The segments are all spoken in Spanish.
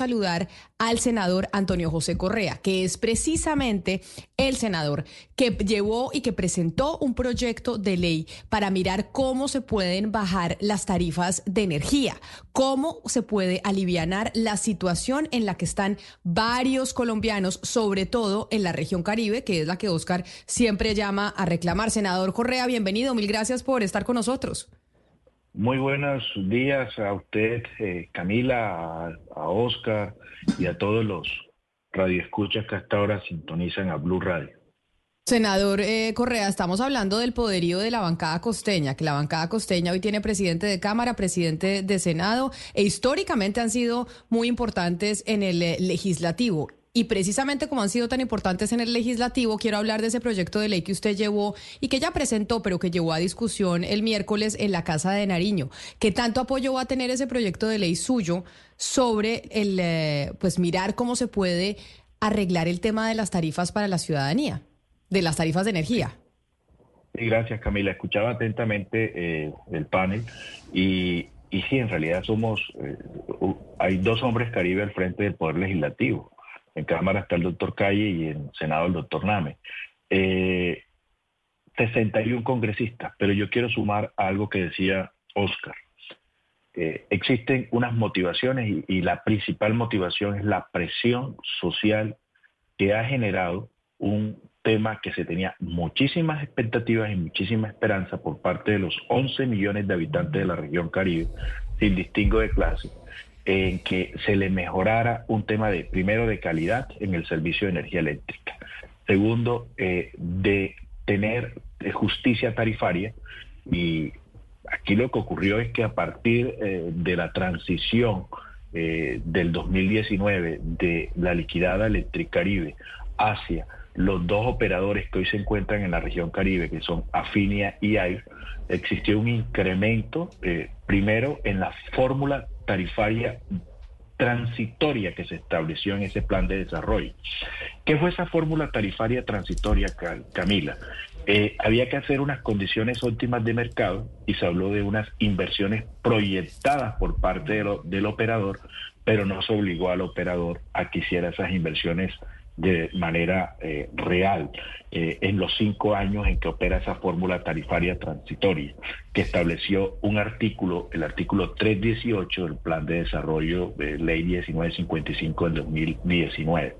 saludar al senador Antonio José Correa, que es precisamente el senador que llevó y que presentó un proyecto de ley para mirar cómo se pueden bajar las tarifas de energía, cómo se puede aliviar la situación en la que están varios colombianos, sobre todo en la región Caribe, que es la que Oscar siempre llama a reclamar. Senador Correa, bienvenido, mil gracias por estar con nosotros. Muy buenos días a usted, eh, Camila, a, Oscar y a todos los radioescuchas que hasta ahora sintonizan a Blue Radio. Senador eh, Correa, estamos hablando del poderío de la bancada costeña, que la bancada costeña hoy tiene presidente de Cámara, presidente de Senado, e históricamente han sido muy importantes en el eh, legislativo. Y precisamente como han sido tan importantes en el legislativo, quiero hablar de ese proyecto de ley que usted llevó y que ya presentó, pero que llevó a discusión el miércoles en la Casa de Nariño. ¿Qué tanto apoyo va a tener ese proyecto de ley suyo sobre el, eh, pues mirar cómo se puede arreglar el tema de las tarifas para la ciudadanía, de las tarifas de energía? Sí, gracias Camila. Escuchaba atentamente eh, el panel y, y sí, en realidad somos, eh, hay dos hombres caribe al frente del Poder Legislativo en Cámara está el doctor Calle y en Senado el doctor Name. 61 eh, congresistas, pero yo quiero sumar algo que decía Oscar. existen unas motivaciones y, la principal motivación es la presión social que ha generado un tema que se tenía muchísimas expectativas y muchísima esperanza por parte de los 11 millones de habitantes de la región Caribe, sin distingo de clase, en que se le mejorara un tema de, primero, de calidad en el servicio de energía eléctrica. Segundo, eh, de tener justicia tarifaria. Y aquí lo que ocurrió es que a partir eh, de la transición eh, del 2019 de la liquidada Electricaribe hacia los dos operadores que hoy se encuentran en la región Caribe, que son Afinia y AIR, existió un incremento, primero en la fórmula tarifaria transitoria que se estableció en ese plan de desarrollo. ¿Qué fue esa fórmula tarifaria transitoria, Camila? Eh, había que hacer unas condiciones óptimas de mercado y se habló de unas inversiones proyectadas por parte del operador, pero no se obligó al operador a que hiciera esas inversiones de manera eh, real eh, en los cinco años en que opera esa fórmula tarifaria transitoria, que estableció un artículo, el artículo 318 del Plan de Desarrollo de Ley 1955 del 2019.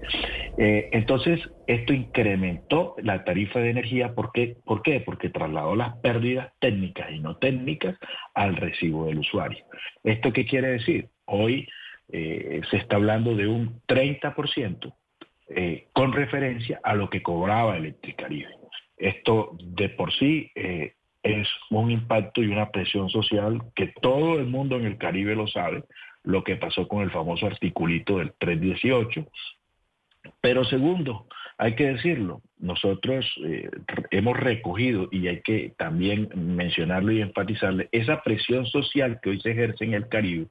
Eh, entonces, esto incrementó la tarifa de energía. ¿Por qué? ¿Por qué? Porque trasladó las pérdidas técnicas y no técnicas al recibo del usuario. ¿Esto qué quiere decir? Hoy se está hablando de un 30% eh, con referencia a lo que cobraba Electricaribe. Esto de por sí eh, es un impacto y una presión social que todo el mundo en el Caribe lo sabe, lo que pasó con el famoso articulito del 318. Pero segundo, hay que decirlo, nosotros eh, hemos recogido, y hay que también mencionarlo y enfatizarle, esa presión social que hoy se ejerce en el Caribe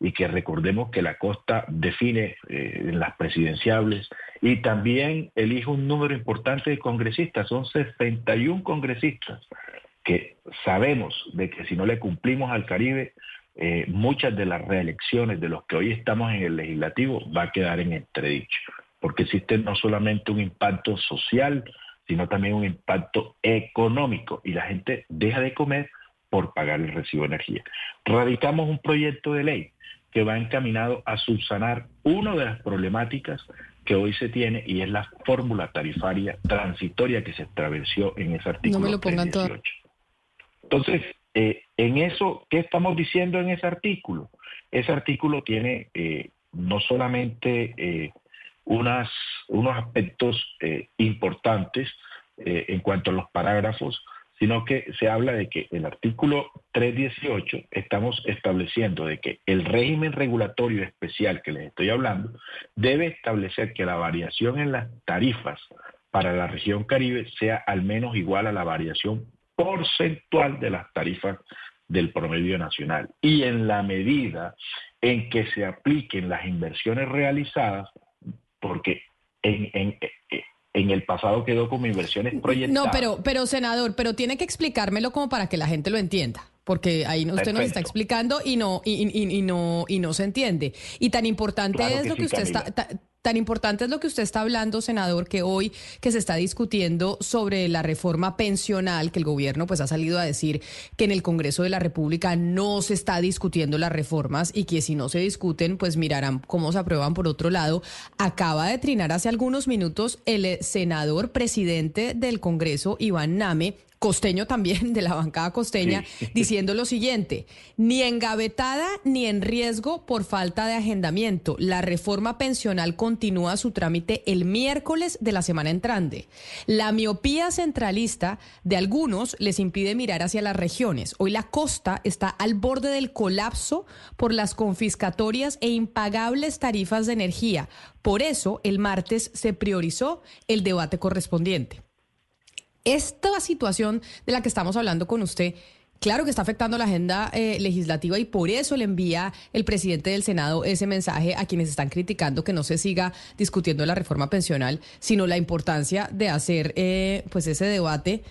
y que recordemos que la costa define en las presidenciables y también elige un número importante de congresistas, son 61 congresistas que sabemos de que si no le cumplimos al Caribe, eh, muchas de las reelecciones de los que hoy estamos en el legislativo va a quedar en entredicho, porque existe no solamente un impacto social, sino también un impacto económico y la gente deja de comer por pagar el recibo de energía. Radicamos un proyecto de ley que va encaminado a subsanar una de las problemáticas que hoy se tiene y es la fórmula tarifaria transitoria que se estableció en ese artículo. No me lo pongan todo. Entonces, eh, en eso, ¿qué estamos diciendo en ese artículo? Ese artículo tiene eh, no solamente eh, unas, unos aspectos importantes en cuanto a los parágrafos, sino que se habla de que el artículo 318 estamos estableciendo de que el régimen regulatorio especial que les estoy hablando debe establecer que la variación en las tarifas para la región Caribe sea al menos igual a la variación porcentual de las tarifas del promedio nacional. Y en la medida en que se apliquen las inversiones realizadas, porque en, en, en el pasado quedó como inversiones proyectadas. No, pero, pero senador, pero tiene que explicármelo como para que la gente lo entienda. porque ahí usted nos está explicando y no y, no y no se entiende. Y tan importante es lo que usted está Tan importante es lo que usted está hablando, senador, que hoy que se está discutiendo sobre la reforma pensional, que el gobierno pues ha salido a decir que en el Congreso de la República no se está discutiendo las reformas y que si no se discuten, pues mirarán cómo se aprueban por otro lado. Acaba de trinar hace algunos minutos el senador presidente del Congreso, Iván Name, costeño también, de la bancada costeña, diciendo lo siguiente, ni engavetada ni en riesgo por falta de agendamiento. La reforma pensional continúa su trámite el miércoles de la semana entrante. La miopía centralista de algunos les impide mirar hacia las regiones. Hoy la costa está al borde del colapso por las confiscatorias e impagables tarifas de energía. Por eso, el martes se priorizó el debate correspondiente. Esta situación de la que estamos hablando con usted, claro que está afectando la agenda eh, legislativa y por eso le envía el presidente del Senado ese mensaje a quienes están criticando que no se siga discutiendo la reforma pensional, sino la importancia de hacer eh, pues ese debate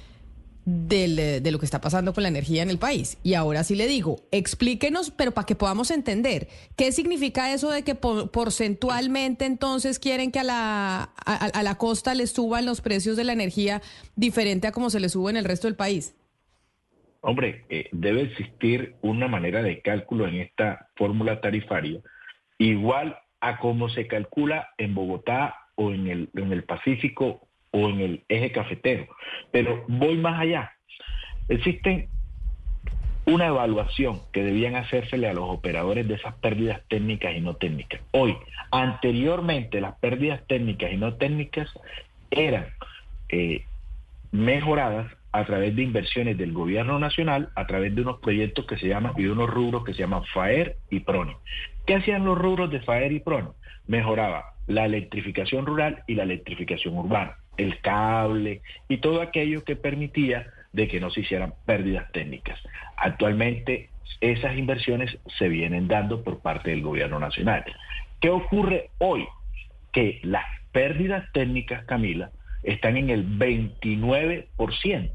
eh, de lo que está pasando con la energía en el país. Y ahora sí le digo, explíquenos, pero para que podamos entender, ¿qué significa eso de que porcentualmente entonces quieren que a la, a, la costa les suban los precios de la energía diferente a como se les sube en el resto del país? Hombre, eh, debe existir una manera de cálculo en esta fórmula tarifaria igual a como se calcula en Bogotá o en el, en el Pacífico o en el eje cafetero. Pero voy más allá. Existen una evaluación que debían hacérsele a los operadores de esas pérdidas técnicas y no técnicas. Hoy, anteriormente, las pérdidas técnicas y no técnicas eran eh, mejoradas a través de inversiones del gobierno nacional, a través de unos proyectos que se llaman y unos rubros que se llaman FAER y PRONE. ¿Qué hacían los rubros de FAER y PRONE? Mejoraba la electrificación rural y la electrificación urbana el cable y todo aquello que permitía de que no se hicieran pérdidas técnicas. Actualmente esas inversiones se vienen dando por parte del gobierno nacional. ¿Qué ocurre hoy? Que las pérdidas técnicas, Camila, están en el 29%.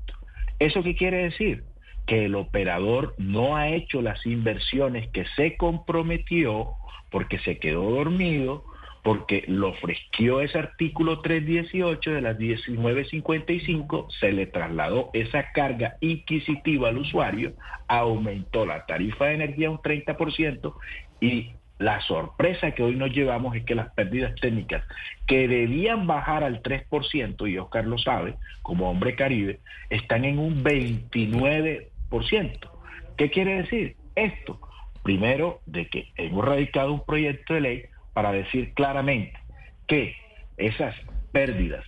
¿Eso qué quiere decir? Que el operador no ha hecho las inversiones que se comprometió porque se quedó dormido porque lo ofreció ese artículo 318 de las 1955, se le trasladó esa carga inquisitiva al usuario, aumentó la tarifa de energía un 30% y la sorpresa que hoy nos llevamos es que las pérdidas técnicas que debían bajar al 3%, y Oscar lo sabe, como hombre caribe, están en un 29%. ¿Qué quiere decir esto? Primero, de que hemos radicado un proyecto de ley para decir claramente que esas pérdidas,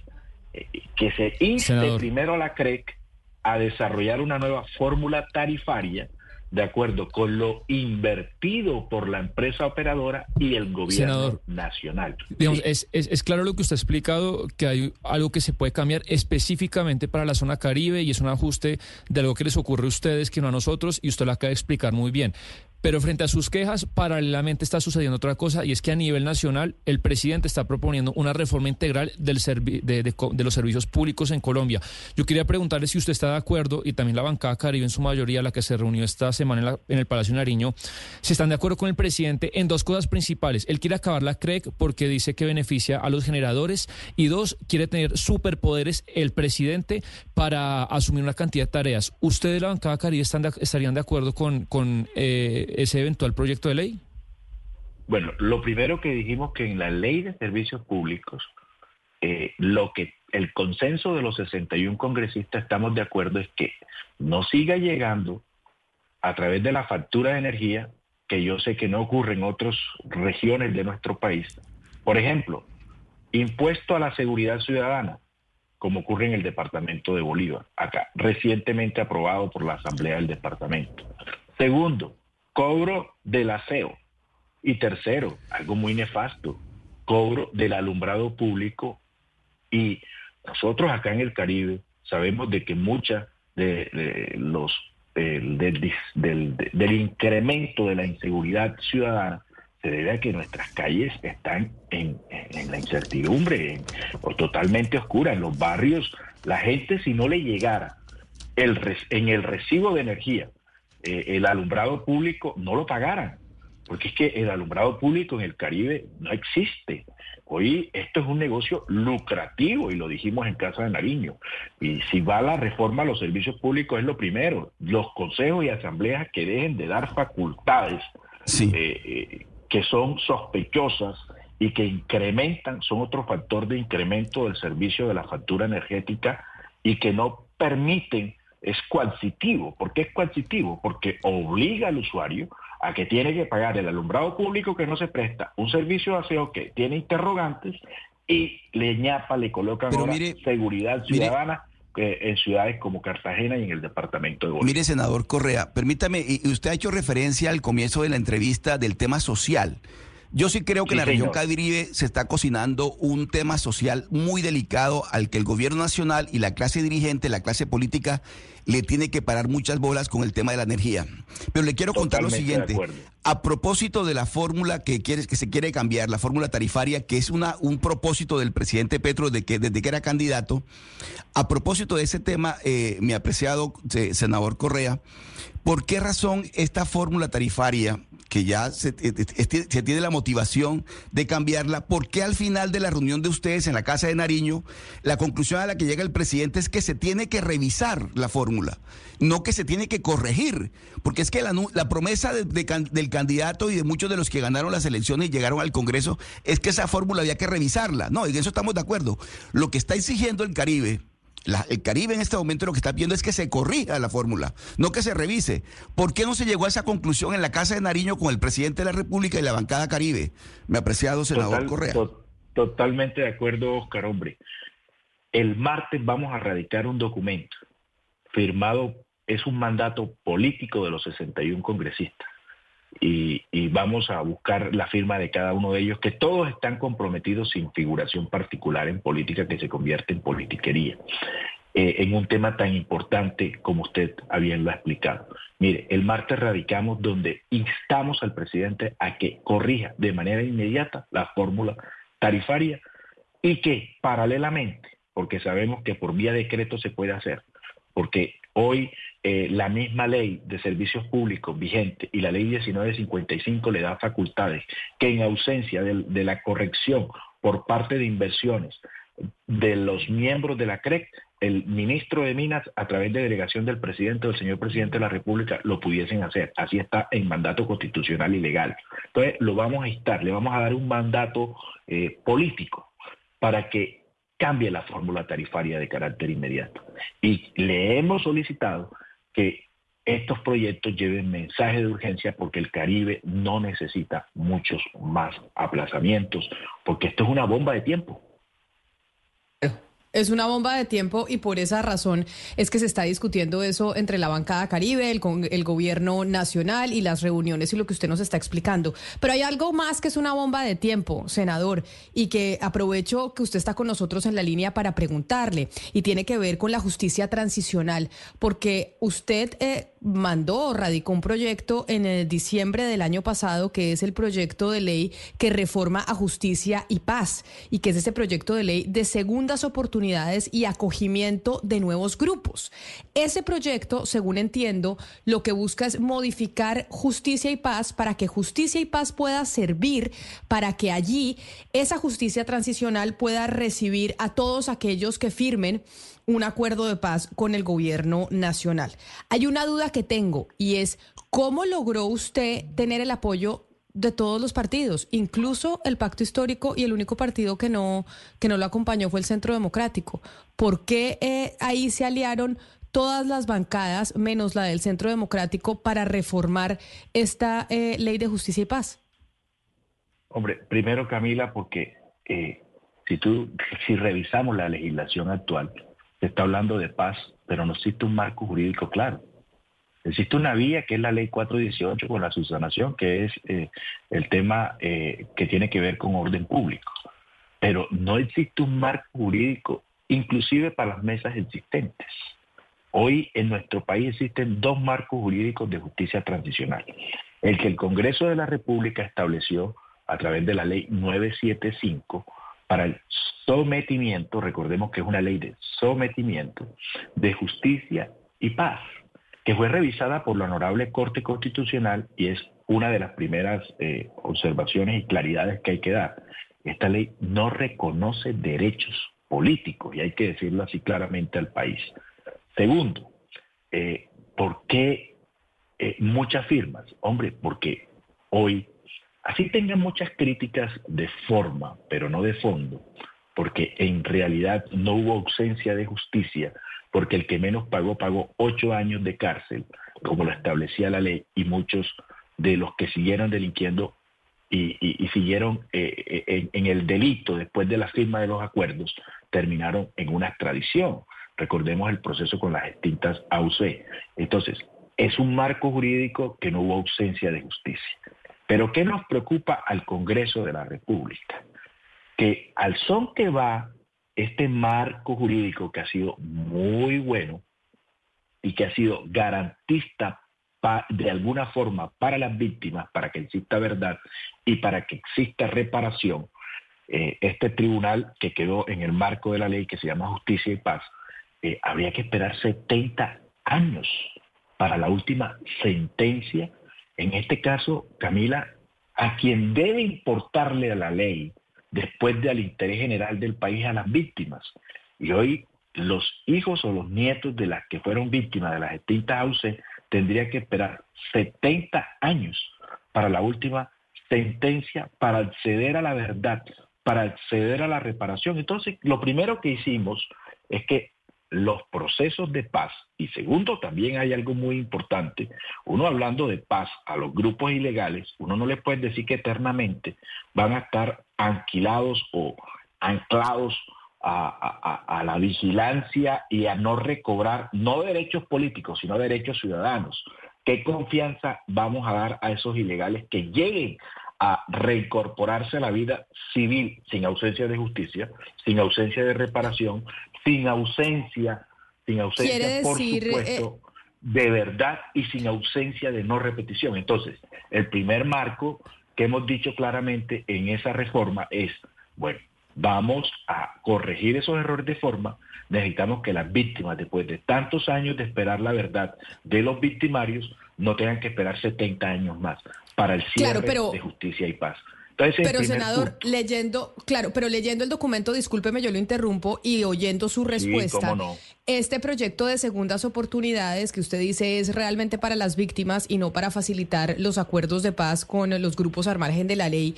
eh, que se inste primero a la CREC a desarrollar una nueva fórmula tarifaria de acuerdo con lo invertido por la empresa operadora y el gobierno nacional. Digamos, es, es, claro lo que usted ha explicado, que hay algo que se puede cambiar específicamente para la zona caribe y es un ajuste de algo que les ocurre a ustedes que no a nosotros y usted lo acaba de explicar muy bien. Pero frente a sus quejas, paralelamente está sucediendo otra cosa y es que a nivel nacional el presidente está proponiendo una reforma integral de, los servicios públicos en Colombia. Yo quería preguntarle si usted está de acuerdo y también la bancada Caribe en su mayoría, la que se reunió esta semana en, el Palacio Nariño, si están de acuerdo con el presidente en dos cosas principales. Él quiere acabar la CREC porque dice que beneficia a los generadores y dos, quiere tener superpoderes el presidente para asumir una cantidad de tareas. ¿Ustedes de la bancada Caribe estarían de acuerdo con... con eh, ese eventual proyecto de ley? Bueno, lo primero que dijimos que en la ley de servicios públicos, eh, lo que el consenso de los 61 congresistas estamos de acuerdo es que no siga llegando a través de la factura de energía, que yo sé que no ocurre en otras regiones de nuestro país. Por ejemplo, impuesto a la seguridad ciudadana, como ocurre en el departamento de Bolívar, acá, recientemente aprobado por la Asamblea del Departamento. Segundo, cobro del aseo. Y tercero, algo muy nefasto, cobro del alumbrado público. Y nosotros acá en el Caribe sabemos de que mucha de, los del, incremento de la inseguridad ciudadana se debe a que nuestras calles están en, la incertidumbre, o totalmente oscuras. En los barrios, la gente si no le llegara el, en el recibo de energía eh, el alumbrado público no lo pagaran, porque es que el alumbrado público en el Caribe no existe. Hoy esto es un negocio lucrativo y lo dijimos en Casa de Nariño. Y si va la reforma a los servicios públicos es lo primero. Los consejos y asambleas que dejen de dar facultades eh, eh, que son sospechosas y que incrementan, son otro factor de incremento del servicio de la factura energética y que no permiten, es coercitivo. ¿Por qué es coercitivo? Porque obliga al usuario a que tiene que pagar el alumbrado público que no se presta, un servicio de aseo que tiene interrogantes y le ñapa, le colocan seguridad ciudadana. en ciudades como Cartagena y en el departamento de Bolívar. Mire, senador Correa, permítame, y usted ha hecho referencia al comienzo de la entrevista del tema social. Yo sí creo que en la región Caribe se está cocinando un tema social muy delicado al que el gobierno nacional y la clase dirigente, la clase política, le tiene que parar muchas bolas con el tema de la energía. Pero le quiero contar lo siguiente. A propósito de la fórmula que, quiere, que se quiere cambiar, la fórmula tarifaria, que es una, un propósito del presidente Petro de que, desde que era candidato, a propósito de ese tema, eh, mi apreciado eh, senador Correa, ¿por qué razón esta fórmula tarifaria que ya se, tiene la motivación de cambiarla, ¿por qué al final de la reunión de ustedes en la Casa de Nariño, la conclusión a la que llega el presidente es que se tiene que revisar la fórmula, no que se tiene que corregir? Porque es que la, promesa del candidato y de muchos de los que ganaron las elecciones y llegaron al Congreso es que esa fórmula había que revisarla. No, en eso estamos de acuerdo. Lo que está exigiendo el Caribe el Caribe en este momento lo que está viendo es que se corrija la fórmula, no que se revise. ¿Por qué no se llegó a esa conclusión en la Casa de Nariño con el presidente de la República y la bancada Caribe? Me apreciado senador Correa. totalmente de acuerdo, Oscar, hombre. El martes vamos a radicar un documento firmado, es un mandato político de los 61 congresistas y, vamos a buscar la firma de cada uno de ellos, que todos están comprometidos sin figuración particular en política que se convierte en politiquería, eh, en un tema tan importante como usted bien lo ha explicado. Mire, el martes radicamos donde instamos al presidente a que corrija de manera inmediata la fórmula tarifaria y que paralelamente, porque sabemos que por vía decreto se puede hacer, porque hoy eh, la misma ley de servicios públicos vigente y la ley 1955 le da facultades que en ausencia de, la corrección por parte de inversiones de los miembros de la CREC, el ministro de Minas, a través de delegación del presidente o del señor presidente de la República, lo pudiesen hacer. Así está en mandato constitucional y legal. Entonces, lo vamos a instar, le vamos a dar un mandato eh, político para que cambie la fórmula tarifaria de carácter inmediato. Y le hemos solicitado que estos proyectos lleven mensaje de urgencia porque el Caribe no necesita muchos más aplazamientos, porque esto es una bomba de tiempo. Es una bomba de tiempo y por esa razón es que se está discutiendo eso entre la bancada Caribe, el, el, gobierno nacional y las reuniones y lo que usted nos está explicando. Pero hay algo más que es una bomba de tiempo, senador, y que aprovecho que usted está con nosotros en la línea para preguntarle y tiene que ver con la justicia transicional, porque usted eh, mandó, radicó un proyecto en el diciembre del año pasado que es el proyecto de ley que reforma a justicia y paz y que es ese proyecto de ley de segundas oportunidades y acogimiento de nuevos grupos. Ese proyecto, según entiendo, lo que busca es modificar justicia y paz para que justicia y paz pueda servir para que allí esa justicia transicional pueda recibir a todos aquellos que firmen un acuerdo de paz con el gobierno nacional. Hay una duda que tengo y es, ¿cómo logró usted tener el apoyo de todos los partidos, incluso el pacto histórico y el único partido que no, que no lo acompañó fue el Centro Democrático. ¿Por qué eh, ahí se aliaron todas las bancadas, menos la del Centro Democrático, para reformar esta eh, ley de justicia y paz? Hombre, primero Camila, porque eh, si tú, si revisamos la legislación actual, se está hablando de paz, pero no existe un marco jurídico claro. Existe una vía que es la ley 418 con la subsanación, que es eh, el tema eh, que tiene que ver con orden público. Pero no existe un marco jurídico, inclusive para las mesas existentes. Hoy en nuestro país existen dos marcos jurídicos de justicia transicional. El que el Congreso de la República estableció a través de la ley 975 para el sometimiento, recordemos que es una ley de sometimiento, de justicia y paz que fue revisada por la Honorable Corte Constitucional y es una de las primeras eh, observaciones y claridades que hay que dar. Esta ley no reconoce derechos políticos y hay que decirlo así claramente al país. Segundo, eh, ¿por qué eh, muchas firmas? Hombre, porque hoy, así tengan muchas críticas de forma, pero no de fondo, porque en realidad no hubo ausencia de justicia, porque el que menos pagó pagó ocho años de cárcel, como lo establecía la ley, y muchos de los que siguieron delinquiendo y, siguieron eh, eh, en, el delito después de la firma de los acuerdos, terminaron en una extradición. Recordemos el proceso con las extintas AUC. Entonces, es un marco jurídico que no hubo ausencia de justicia. Pero ¿qué nos preocupa al Congreso de la República? Que al son que va este marco jurídico que ha sido muy bueno y que ha sido garantista de alguna forma para las víctimas, para que exista verdad y para que exista reparación, eh, este tribunal que quedó en el marco de la ley que se llama Justicia y Paz, eh, habría que esperar 70 años para la última sentencia. En este caso, Camila, a quien debe importarle a la ley después del interés general del país a las víctimas. Y hoy los hijos o los nietos de las que fueron víctimas de las extintas AUC tendría que esperar 70 años para la última sentencia para acceder a la verdad, para acceder a la reparación. Entonces, lo primero que hicimos es que los procesos de paz, y segundo, también hay algo muy importante, uno hablando de paz a los grupos ilegales, uno no les puede decir que eternamente van a estar anquilados o anclados a, la vigilancia y a no recobrar no derechos políticos, sino derechos ciudadanos. ¿Qué confianza vamos a dar a esos ilegales que lleguen a reincorporarse a la vida civil sin ausencia de justicia, sin ausencia de reparación, sin ausencia, sin ausencia, por supuesto, eh, de verdad y sin ausencia de no repetición? Entonces, el primer marco que hemos dicho claramente en esa reforma es, bueno, vamos a corregir esos errores de forma, necesitamos que las víctimas, después de tantos años de esperar la verdad de los victimarios, no tengan que esperar 70 años más para el cierre de justicia y paz pero senador, leyendo, claro, pero leyendo el documento, discúlpeme, yo lo interrumpo y oyendo su respuesta. Este proyecto de segundas oportunidades que usted dice es realmente para las víctimas y no para facilitar los acuerdos de paz con los grupos al margen de la ley,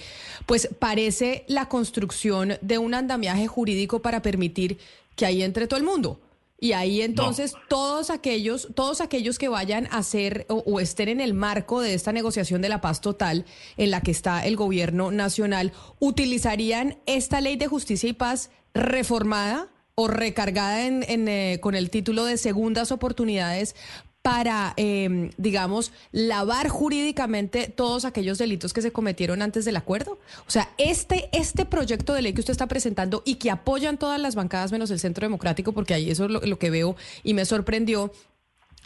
pues parece la construcción de un andamiaje jurídico para permitir que ahí entre todo el mundo. Y ahí entonces todos aquellos, todos aquellos que vayan a hacer o, estén en el marco de esta negociación de la paz total en la que está el gobierno nacional, utilizarían esta ley de justicia y paz reformada o recargada en, eh, con el título de segundas oportunidades para, em, digamos, lavar jurídicamente todos aquellos delitos que se cometieron antes del acuerdo? O sea, este, este proyecto de ley que usted está presentando y que apoyan todas las bancadas menos el Centro Democrático, porque ahí eso es lo, lo que veo y me sorprendió,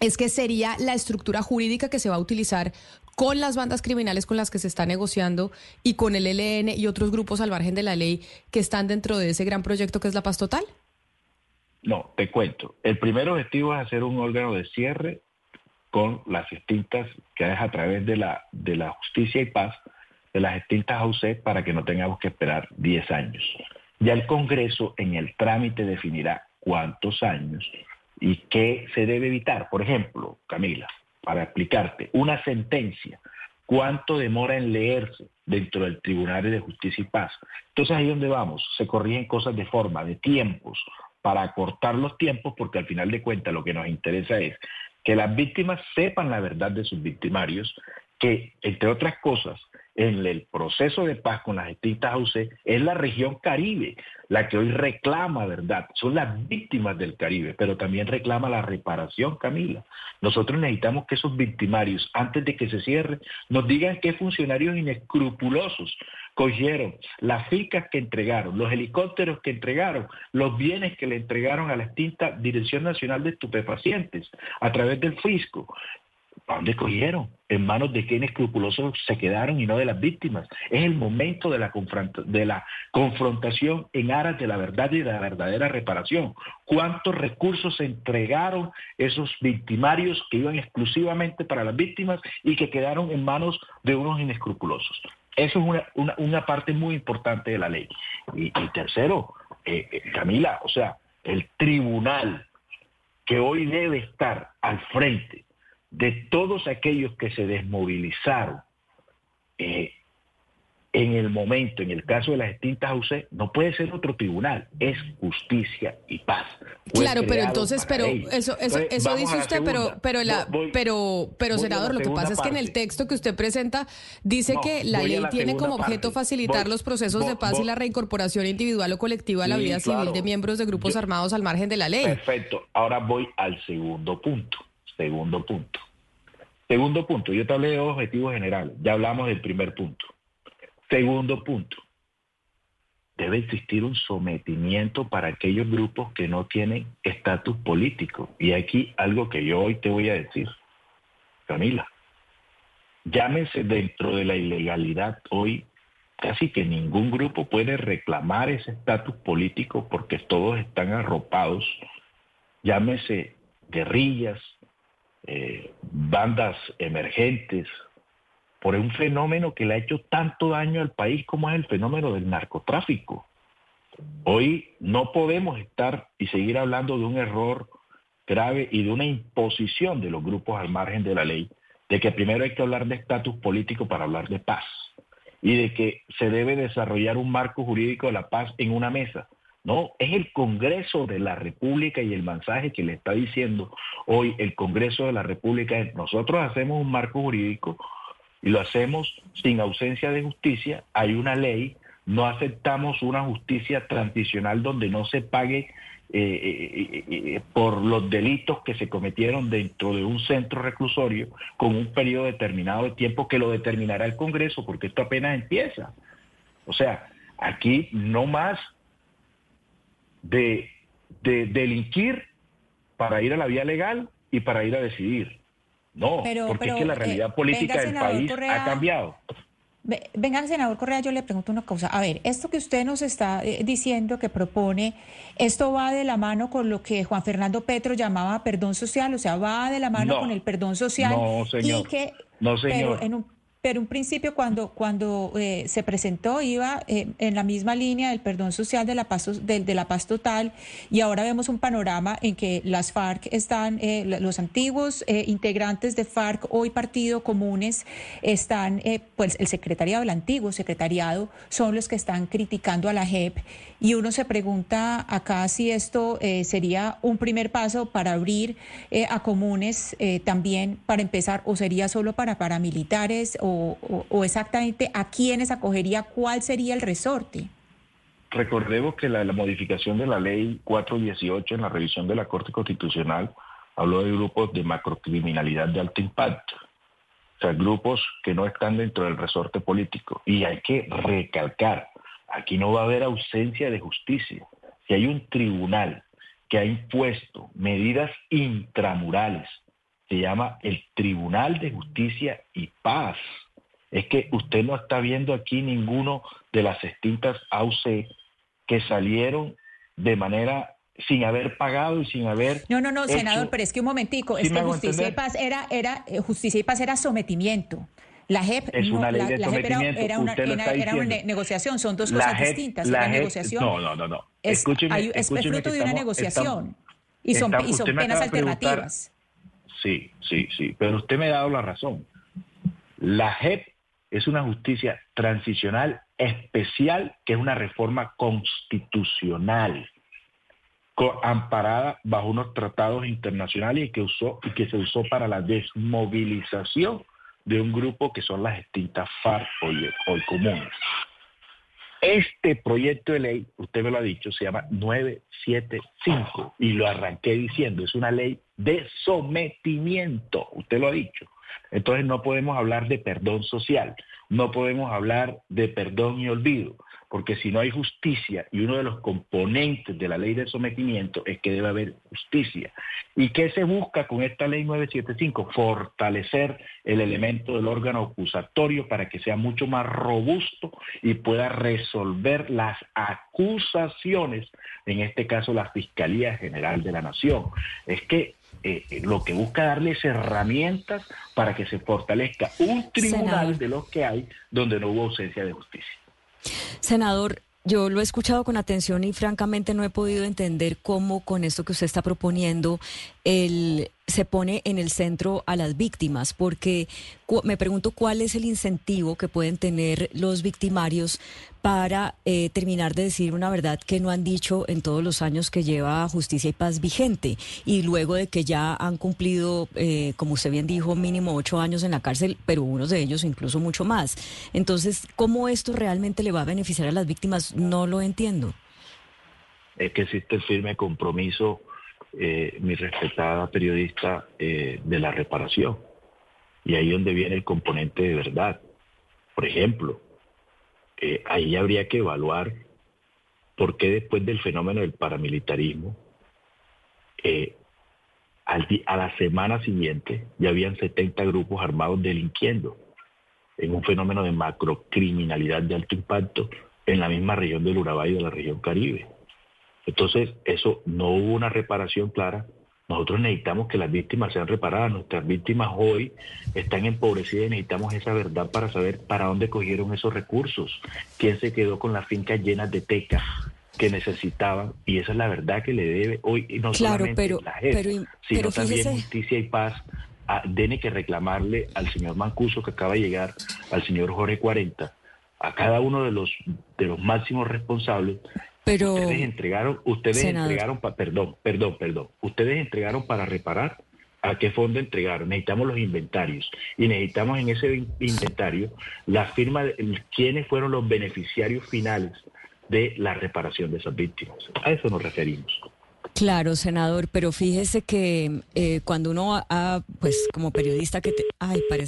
es que sería la estructura jurídica que se va a utilizar con las bandas criminales con las que se está negociando y con el ELN y otros grupos al margen de la ley que están dentro de ese gran proyecto que es la paz total? No, te cuento. El primer objetivo es hacer un órgano de cierre con las extintas, que es a través de la, de la justicia y paz, de las extintas AUC para que no tengamos que esperar 10 años. Ya el Congreso en el trámite definirá cuántos años y qué se debe evitar. Por ejemplo, Camila, para explicarte, una sentencia, cuánto demora en leerse dentro del Tribunal de Justicia y Paz. Entonces ahí donde vamos, se corrigen cosas de forma, de tiempos, para acortar los tiempos, porque al final de cuentas lo que nos interesa es que las víctimas sepan la verdad de sus victimarios, que entre otras cosas, en el proceso de paz con las extintas AUC es la región Caribe la que hoy reclama verdad. Son las víctimas del Caribe, pero también reclama la reparación, Camila. Nosotros necesitamos que esos victimarios, antes de que se cierre, nos digan qué funcionarios inescrupulosos cogieron las ficas que entregaron, los helicópteros que entregaron, los bienes que le entregaron a la extinta Dirección Nacional de Estupefacientes a través del fisco ¿A dónde cogieron? ¿En manos de qué inescrupulosos se quedaron y no de las víctimas? Es el momento de la, de la confrontación en aras de la verdad y de la verdadera reparación. ¿Cuántos recursos se entregaron esos victimarios que iban exclusivamente para las víctimas y que quedaron en manos de unos inescrupulosos? Eso es una, parte muy importante de la ley. Y, tercero, eh, eh, Camila, o sea, el tribunal que hoy debe estar al frente de todos aquellos que se desmovilizaron eh, en el momento, en el caso de las extintas UC, no puede ser otro tribunal, es justicia y paz. claro, pero entonces, pero eso, eso, eso dice usted, pero, pero la, pero, pero senador, lo que pasa es que en el texto que usted presenta dice que la ley tiene como objeto facilitar los procesos de paz y la reincorporación individual o colectiva a la vida civil de miembros de grupos armados al margen de la ley. Perfecto. Ahora voy al segundo punto. Segundo punto. Segundo punto, yo te hablé de objetivos generales, ya hablamos del primer punto. Segundo punto, debe existir un sometimiento para aquellos grupos que no tienen estatus político. Y aquí algo que yo hoy te voy a decir, Camila, llámese dentro de la ilegalidad hoy, casi que ningún grupo puede reclamar ese estatus político porque todos están arropados, llámese guerrillas, eh, bandas emergentes, por un fenómeno que le ha hecho tanto daño al país como es el fenómeno del narcotráfico. Hoy no podemos estar y seguir hablando de un error grave y de una imposición de los grupos al margen de la ley, de que primero hay que hablar de estatus político para hablar de paz y de que se debe desarrollar un marco jurídico de la paz en una mesa. No, es el Congreso de la República y el mensaje que le está diciendo hoy el Congreso de la República es, nosotros hacemos un marco jurídico y lo hacemos sin ausencia de justicia, hay una ley, no aceptamos una justicia transicional donde no se pague eh, eh, eh, por los delitos que se cometieron dentro de un centro reclusorio con un periodo determinado de tiempo que lo determinará el Congreso, porque esto apenas empieza. O sea, aquí no más de, delinquir para ir a la vía legal y para ir a decidir. No, porque es que la eh, realidad política del país ha cambiado. Venga, senador Correa, yo le pregunto una cosa. A ver, esto que usted nos está eh, diciendo que propone, ¿esto va de la mano con lo que Juan Fernando Petro llamaba perdón social? O sea, ¿va de la mano con el perdón social? No, señor. que, no, señor. en un, pero un principio cuando, cuando eh, se presentó iba eh, en la misma línea del perdón social de la, paz, de, la paz total y ahora vemos un panorama en que las FARC están, eh, los antiguos integrantes de FARC, hoy partido comunes, están, pues el secretariado, el antiguo secretariado, son los que están criticando a la JEP y uno se pregunta acá si esto sería un primer paso para abrir a comunes también para empezar o sería solo para paramilitares o o, exactamente a quiénes acogería, cuál sería el resorte. Recordemos que la, modificación de la ley 418 en la revisión de la Corte Constitucional habló de grupos de macrocriminalidad de alto impacto, o sea, grupos que no están dentro del resorte político. Y hay que recalcar, aquí no va a haber ausencia de justicia. Si hay un tribunal que ha impuesto medidas intramurales, se llama el Tribunal de Justicia y Paz es que usted no está viendo aquí ninguno de las extintas AUC que salieron de manera sin haber pagado y sin haber No, no, no, senador, pero es que un momentico, es que justicia y paz era era eh, justicia y paz era sometimiento. La JEP, es una ley de sometimiento. era, una, era, una negociación, son dos cosas distintas. La, negociación. No, no, no, no. Es, es, fruto de una negociación y son, y son penas alternativas. Sí, sí, sí, pero usted me ha dado la razón. La JEP es una justicia transicional especial que es una reforma constitucional amparada bajo unos tratados internacionales y que se usó para la desmovilización de un grupo que son las extintas FARC hoy comunes. Este proyecto de ley, usted me lo ha dicho, se llama 975 y lo arranqué diciendo, es una ley de sometimiento, usted lo ha dicho. Entonces no podemos hablar de perdón social, no podemos hablar de perdón y olvido. porque si no hay justicia, y uno de los componentes de la ley de sometimiento es que debe haber justicia. ¿Y qué se busca con esta ley 975? Fortalecer el elemento del órgano acusatorio para que sea mucho más robusto y pueda resolver las acusaciones, en este caso la Fiscalía General de la Nación. Es que eh, eh, lo que busca darles herramientas para que se fortalezca un tribunal de los que hay donde no hubo ausencia de justicia. Senador, yo lo he escuchado con atención y francamente no he podido entender cómo con esto que usted está proponiendo el, se pone en el centro a las víctimas, porque me pregunto cuál es el incentivo que pueden tener los victimarios para eh, terminar de decir una verdad que no han dicho en todos los años que lleva Justicia y Paz vigente y luego de que ya han cumplido, eh, como usted bien dijo, mínimo ocho años en la cárcel, pero unos de ellos incluso mucho más. Entonces, ¿cómo esto realmente le va a beneficiar a las víctimas? No lo entiendo. Es que existe el firme compromiso eh, mi respetada periodista, eh, de la reparación. Y ahí donde viene el componente de verdad. Por ejemplo, eh, ahí habría que evaluar por qué después del fenómeno del paramilitarismo, a la semana siguiente ya habían 70 grupos armados delinquiendo en un fenómeno de macrocriminalidad de alto impacto en la misma región del Urabá y de la región Caribe. Entonces, eso no hubo una reparación clara. Nosotros necesitamos que las víctimas sean reparadas. Nuestras víctimas hoy están empobrecidas y necesitamos esa verdad para saber para dónde cogieron esos recursos, quién se quedó con las fincas llenas de tecas que necesitaban y esa es la verdad que le debe hoy no solamente la gente, sino también justicia y paz tiene que reclamarle al señor Mancuso que acaba de llegar, al señor Jorge 40, a cada uno de los de los máximos responsables pero, ustedes entregaron, ustedes entregaron, perdón, perdón, perdón, ustedes entregaron para reparar. ¿A qué fondo entregaron? Necesitamos los inventarios y necesitamos en ese inventario la firma de quiénes fueron los beneficiarios finales de la reparación de esas víctimas. A eso nos referimos. Claro, senador, pero fíjese que eh, cuando uno, ha, pues como periodista que te... Ay, parece...